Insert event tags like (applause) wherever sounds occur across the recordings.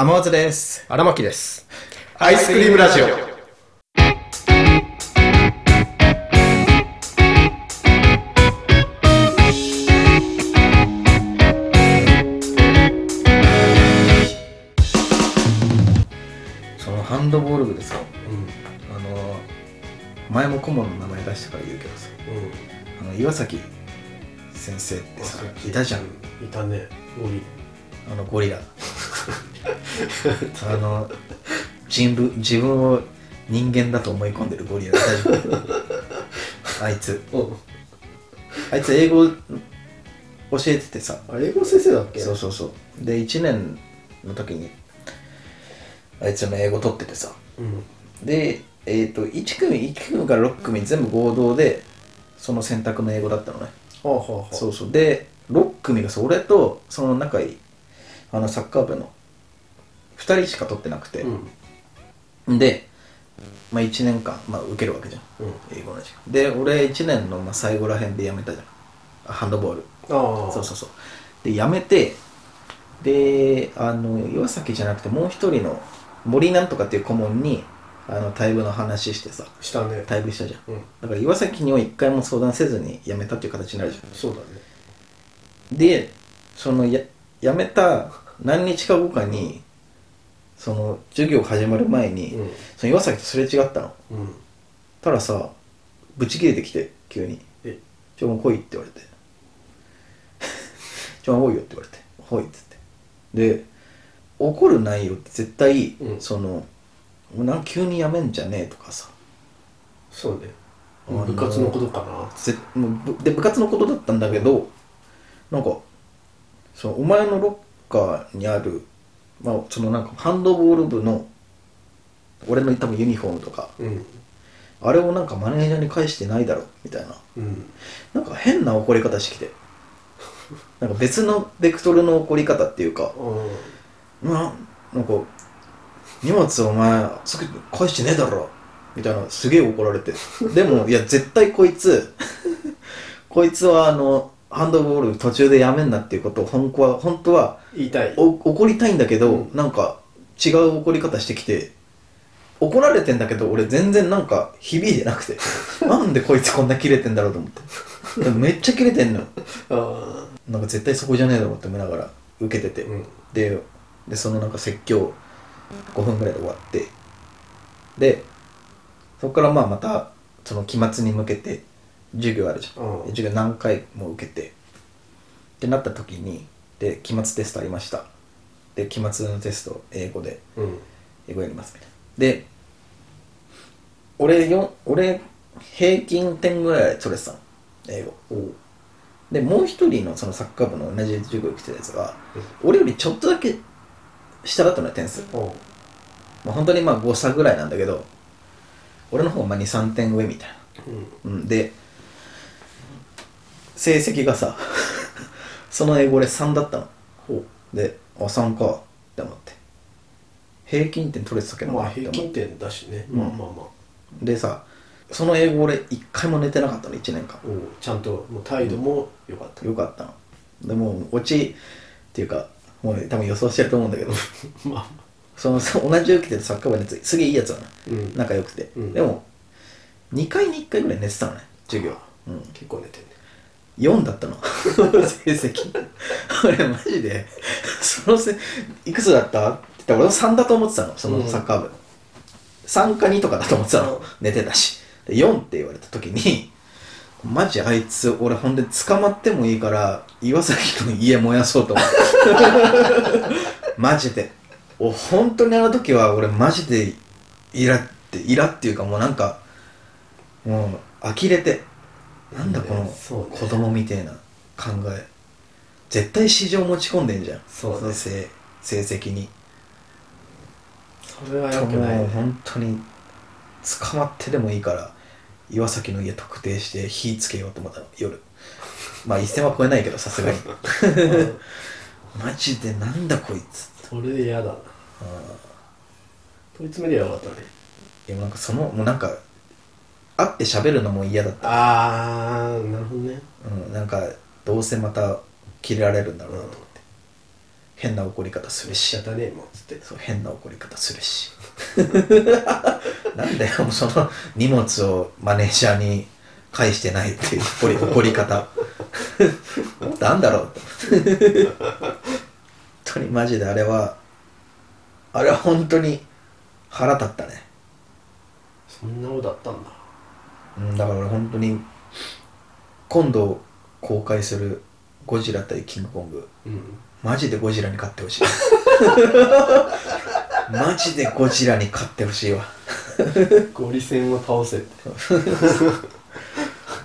天松です。荒牧です。アイスクリームラジオ。そのハンドボール部でさ、うん。あの、前も顧問の名前出してから言うけどさ、うん。あの、岩崎先生ってさ、いたじゃん。いたね。ゴリ。あの、ゴリラ。(laughs) あの、自分自分を人間だと思い込んでるゴリラいたじゃん。あいつ。うん。あいつ英語教えててさ、あ、英語先生だっけ？そうそうそう。で、1年の時に、あいつの英語取っててさ。うん。で、えっ、と、1組、1組から6組全部合同で、その選択の英語だったのね。はあはあはあ。そうそう。で、6組がさ、俺とその仲いい、あの、サッカー部の2人しか取ってなくて、うん。で、まあ、1年間、まあ、受けるわけじゃん。うん。英語の時間。で、俺1年のまあ最後らへんで辞めたじゃん。あハンドボール。ああ。そうそうそう。で、辞めて、で、あの、岩崎じゃなくてもう一人の森なんとかっていう顧問に、あの、退部の話してさ、したね。退部したじゃん。うん。だから岩崎には一回も相談せずに辞めたっていう形になるじゃそうだね。ん。で、そのや、辞めた何日か後かに、その、授業始まる前に、うん。その岩崎とすれ違ったの。うん。たださ、ブチ切れてきて、急に。え、ちょ、もう来いって言われて。(laughs) ちょ、もう来いよって言われて。来いっつって。で、怒る内容って絶対、うんその、もうな急にやめんじゃねえとかさ。そうね。あのー部活のことかな。で、部活のことだったんだけど、なんか、そのお前のロッカーにある、まあ、そのなんかハンドボール部の、俺の多分ユニフォームとか、うん。あれをなんかマネージャーに返してないだろ、みたいな。うん。なんか変な怒り方してきて。(laughs) なんか別のベクトルの怒り方っていうか、うななんか、荷物お前、すぐ返してねえだろみたいな、すげえ怒られて。でも、いや、絶対こいつ、(laughs) こいつはあの、ハンドボール途中でやめんなっていうことを本当は、本当はん。言いたい。お怒りたいんだけど、うんなんか違う怒り方してきて、怒られてんだけど、俺全然なんか響いてなくて、(laughs) なんでこいつこんなキレてんだろうと思って。でもめっちゃキレてんのよ。(laughs) あなんか絶対そこじゃねえだろうって思いながら受けてて、うんででそのなんか説教5分ぐらいで終わってでそこからまあまたその期末に向けて授業あるじゃん、うんで授業何回も受けてってなった時にで期末テストありましたで期末のテスト英語であ。うん。英語やりますみたいなで俺よ俺平均点ぐらい取れてたの英語。でもう一人のそのサッカー部の同じ授業来てたやつが、俺よりちょっとだけ下だったのよ点数。まあ、本当にまあ5差ぐらいなんだけど俺の方がまあ23点上みたいうん。な、うん、で成績がさ (laughs) その英語俺3だったのほであ3かって思って平均点取れてたけう。どまあ平均点だしね。うんまあまあまあ。でさその英語俺1回も寝てなかったの1年間。ちゃんと、もう態度も良かった。よかったのでもうオチっていうかもう多分予想してると思うんだけど (laughs) まあ。そのそ同じ受けてるサッカー部のやつすげえいいやつなのうん。仲良くて、うんでも2回に1回ぐらい寝てたのね授業、うん、結構寝てんね。4だったの。(laughs) 成績。俺マジでそのせいくつだった？って言ったら俺は3だと思ってたの。そのサッカー部、3か2とかだと思ってたの、うん。寝てたし。で4って言われた時にマジあいつ俺ほんで捕まってもいいから岩崎の家燃やそうと思って。(laughs) マジで。お本当にあの時は俺マジでイラってイラっていうかもうなんかもう呆れてなんだこの子供みてえな考え。絶対市場持ち込んでんじゃん。そうねの成成績に。それは良くない。もうね。本当に捕まってでもいいから岩崎の家特定して火つけようと思ったの夜。まあ一線は超えないけどさすがに。(laughs) マジでなんだこいつ。それ嫌だな。問い詰めりゃよかったね。いやなんかそのもうなんか会って喋るのも嫌だった。あー、なるほどね。うん、なんかどうせまた切れられるんだろうなと思って、変な怒り方するし。仕方ねえもんつって。そう変な怒り方するし。(laughs) なんだよもうその荷物をマネージャーに返してないっていう怒り (laughs) 怒り方。もっとあんだろう。と本当にマジであれはあれは本当に腹立ったね。そんなことだったんだうん。だから俺本当に今度公開するゴジラ対キングコング。うん。マジでゴジラに勝ってほしい。(laughs) マジでゴジラに勝ってほしいわ。ゴリ戦を倒せ。っ (laughs) て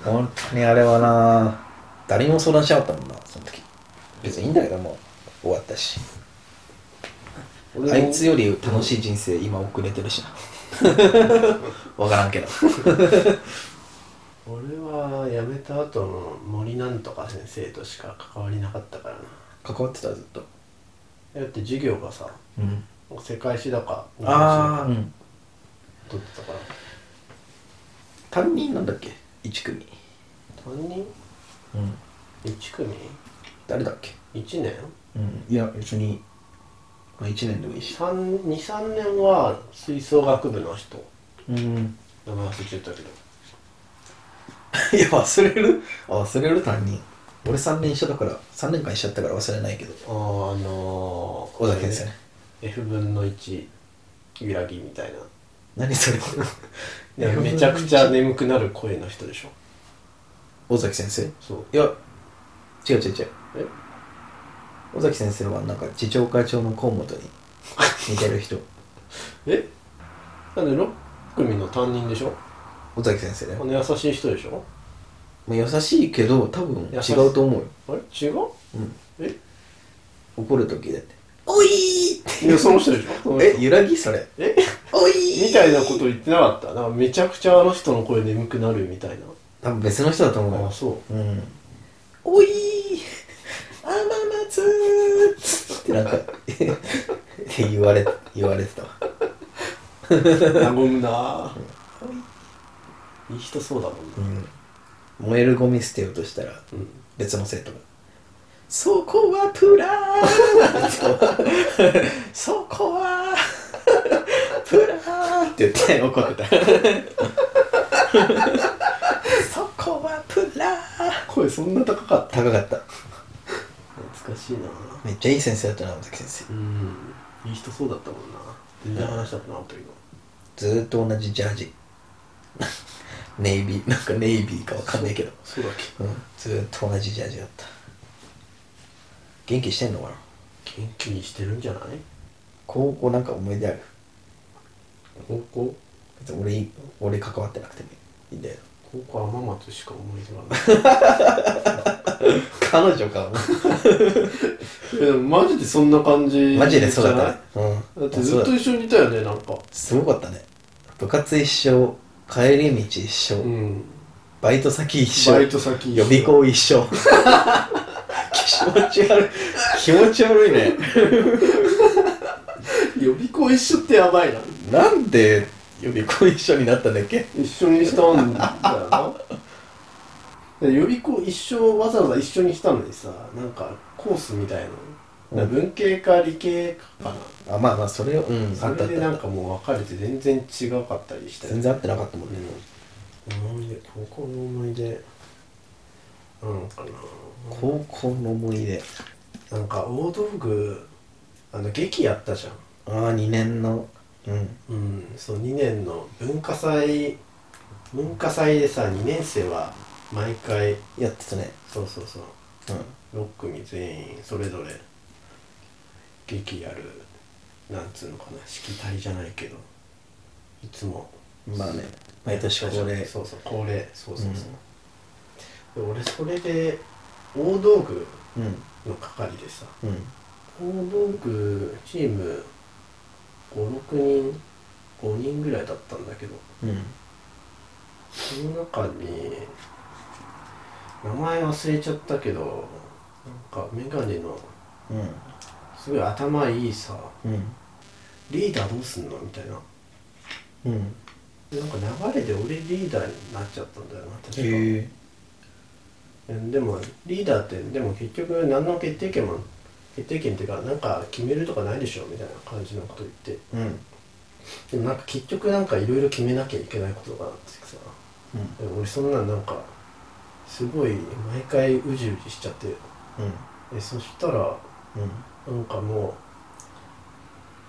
本当にあれはな誰にも相談しなかったもんなその時。別にいいんだけどもう終わったし。あいつより楽しい人生今遅れてるしな (laughs) わからんけど。俺は辞めた後の森なんとか先生としか関わりなかったからな。関わってたずっと。だって授業がさうん。世界史だか日本史だかうん取ってたから。担任なんだっけ？1組。担任？うん。1組？誰だっけ？1年？うん。いや別に、まあ、1年でもいいし。23年は吹奏楽部の人。うん。名前忘れちゃったけど。(laughs) いや忘れる？あ忘れる？担任俺3年一緒だから3年間一緒だったから忘れないけど。あーあのー、尾崎先生ね。F 分の1揺らぎみたいな。何それ？(laughs) いやめちゃくちゃ眠くなる声の人でしょ。尾崎先生？そう。いや違う違う違う。え？尾崎先生はなんか次長課長の河本に似てる人。(laughs) え？なんで6組の担任でしょ？尾崎先生ねあの優しい人でしょ？まあ優しいけど多分優しい。違うと思うよ、あれ？違う？うん、え？怒る時だって「おい!」っていやその人でしょ。その人え？揺らぎ？それ。え？おいみたいなこと言ってなかった？なんかめちゃくちゃあの人の声眠くなるみたいな。多分別の人だと思うよ。あそう。うん。おい甘夏ってなんかって言われ言われてたわ。和むな。ぁいい人そうだもんなうん。燃えるゴミ捨てようとしたらうん。別の生徒が「そこはプラー」そこはプラー」って言って怒ってた。(laughs) そこはプラー。声そんな高かった？高かった懐かしいな。めっちゃいい先生だったな尾崎先生。うん。いい人そうだったもんな。全然話したくなかったけどずーっと同じジャージ。(laughs) ネイビーなんかネイビーかわかんないけど。そうだっけ？うん。ずーっと同じジャージだった。元気してんのかな？元気にしてるんじゃない？高校なんか思い出ある？高校？別に俺い俺関わってなくてもいいんだよ。高校浜松しか思い出がない (laughs) (laughs) 彼女かいや (laughs) でもマジでそんな感じマジでそうだったね。うん。だってずっと一緒にいたよねなんか。すごかったね。部活一緒帰り道一緒、うん。バイト先一緒。バイト先予備校一緒。(laughs) 気持ち悪い。気持ち悪いね。予備校一緒ってやばいな。なんで予備校一緒になったんだっけ？一緒にしたんだよな。で予備校一緒わざわざ一緒にしたのにさなんかコースみたいな、うん。文系か理系かな、あまあまあそれをうんあそれでなんかもう分かれて全然違かったりした。全然合ってなかったもんね、思い出高校の思い出。なんか高校の思い出。ななんか大道具あの劇やったじゃん。ああ2年の。うん。うん。そう2年の文化祭文化祭でさ2年生は毎回。やってたね。そうそうそう。う6組全員それぞれ。劇やる。なんつうのかな。しきたりじゃないけど。いつも。んまあね。毎年恒例。そうそう。恒例。そうそうそう、で俺それで大道具うん。の係でさ。うん。大道具チーム56人5人ぐらいだったんだけど。うん。その中に名前忘れちゃったけどなんかメガネのうんすごい頭いいさうんリーダーどうすんのみたいな。うんなんか流れで俺リーダーになっちゃったんだよな確か。へえ。でもリーダーってでも結局何の決定権も決定権っていうかなんか決めるとかないでしょみたいな感じのこと言って。うん。でもなんか結局なんかいろいろ決めなきゃいけないことがあってさ。でも俺そんなんなんかすごい毎回うじうじしちゃって。でそしたらうん。なんかもう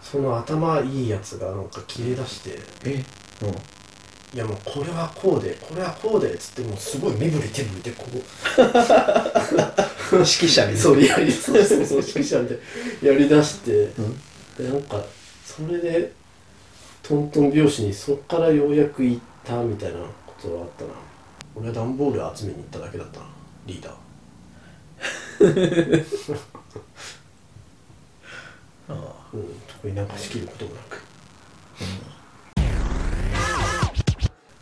その頭いいやつがなんか切れ出して。え？いやもうこれはこうでこれはこうでっつってもうすごい身振り手振りでこう。う (laughs) ん指揮者みたいそうやりそうそうそう指揮者みたいな。やりだして。うん。でなんかそれでトントン拍子にそっからようやく行ったみたいなことがあったな俺は段ボール集めに行っただけだったなリーダー。あうん特になんか仕切ることもなく。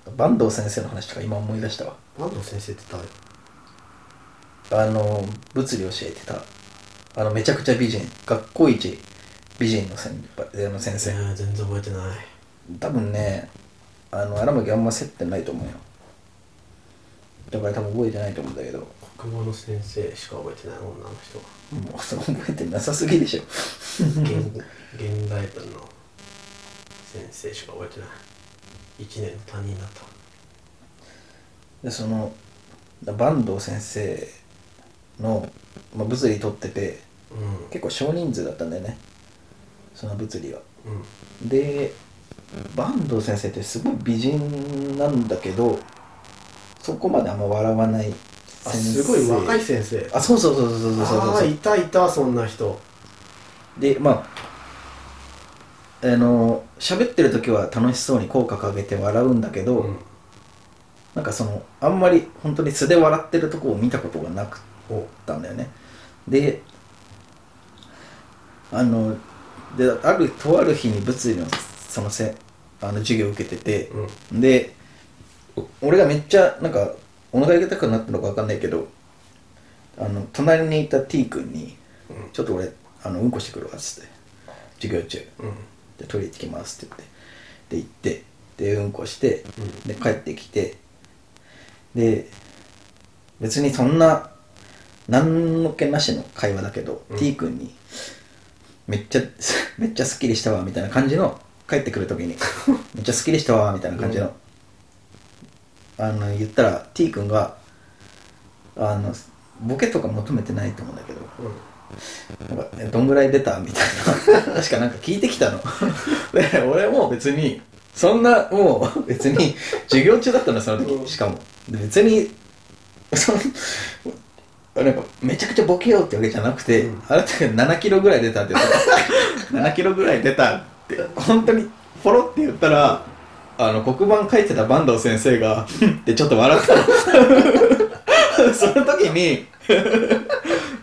あ坂東先生の話とか今思い出したわ。坂東先生って誰？あの物理教えてた。あのめちゃくちゃ美人。学校一美人の先輩あの先生。えー全然覚えてない。多分ねあの荒牧あんま接点ないと思うよだから多分覚えてないと思うんだけど。国語の先生しか覚えてない女の人。はもうその覚えてなさすぎでしょ。現現代文の先生しか覚えてない。1年の担任だった。でその坂東先生の、まあ、物理取っててう結構少人数だったんだよね。その物理は。んうん。で坂東先生ってすごい美人なんだけどそこまであんま笑わないあ先生すごい若い先生。あそうそうそうそうそうそうそう。ああいたいたそんな人。でまああの喋ってる時は楽しそうに口角上げて笑うんだけど、うん。なんかそのあんまり本当に素で笑ってるとこを見たことがなくおたんだよね。であのであるとある日に物理のそのせあの授業を受けてて、うん。でお俺がめっちゃなんかお腹痛くなったのか分かんないけどあの隣にいた T 君にうん「ちょっと俺あのうんこしてくるわ」っつって授業中。うん。でトイレ行ってきますって言って。で行ってでうんこしてで帰ってきて。で別にそんな何の気なしの会話だけど、うん。T 君にめっちゃ (laughs) めっちゃすっきりしたわみたいな感じの帰ってくる時に。(laughs) めっちゃすっきりしたわみたいな感じの、あの言ったら T 君があのボケとか求めてないと思うんだけどなんかえどんぐらい出た？みたいな。(laughs) 確かなんか聞いてきたの。で俺も別にそんなもう別に授業中だったのそのうん。時しかも。で別にそのなんかめちゃくちゃボケようってわけじゃなくて、うん。あなたが7キロぐらい出たって言った7 (laughs) キロぐらい出たって本当にポロって言ったらあの黒板書いてた坂東先生が (laughs) ってちょっと笑った。の (laughs) その時に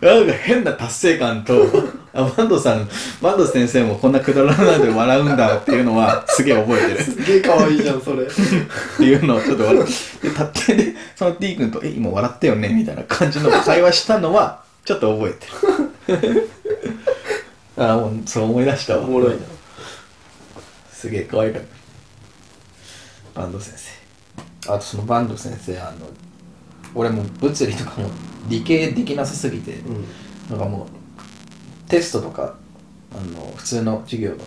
なんか変な達成感とあ坂東さん坂東先生もこんなくだらないで笑うんだっていうのはすげえ覚えてる。すげえ可愛いじゃんそれ。っていうのをちょっと笑って。で立ってでその T 君と「え今笑ったよね」みたいな感じの会話したのはちょっと覚えてる。(laughs) ああもうそう思い出したわ。おもろい。なすげえ可愛かった坂東先生。あとその坂東先生あの俺もう物理とかも理系できなさすぎて、うん。なんかもうテストとかあの普通の授業の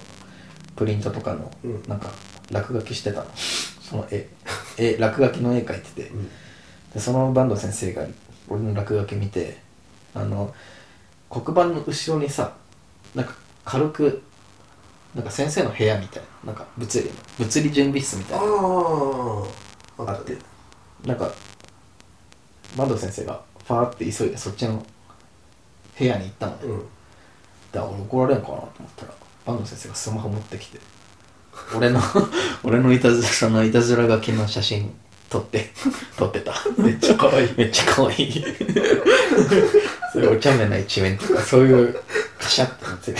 プリントとかの、うん。なんか落書きしてたの。その絵。絵落書きの絵描いてて、うん。でその坂東先生が俺の落書き見てあの黒板の後ろにさなんか軽くなんか先生の部屋みたいななんか物理の物理準備室みたいな。のあああって。なんか坂東先生がファーって急いでそっちの部屋に行ったのね、うん。だから俺怒られんかなと思ったら坂東先生がスマホ持ってきて俺の (laughs) 俺のいたずらそのいたずら書きの写真撮って (laughs) 撮ってた。めっちゃ可愛い。めっちゃ可愛い。(laughs) そういうお茶目な一面とかそういうカシャってなってる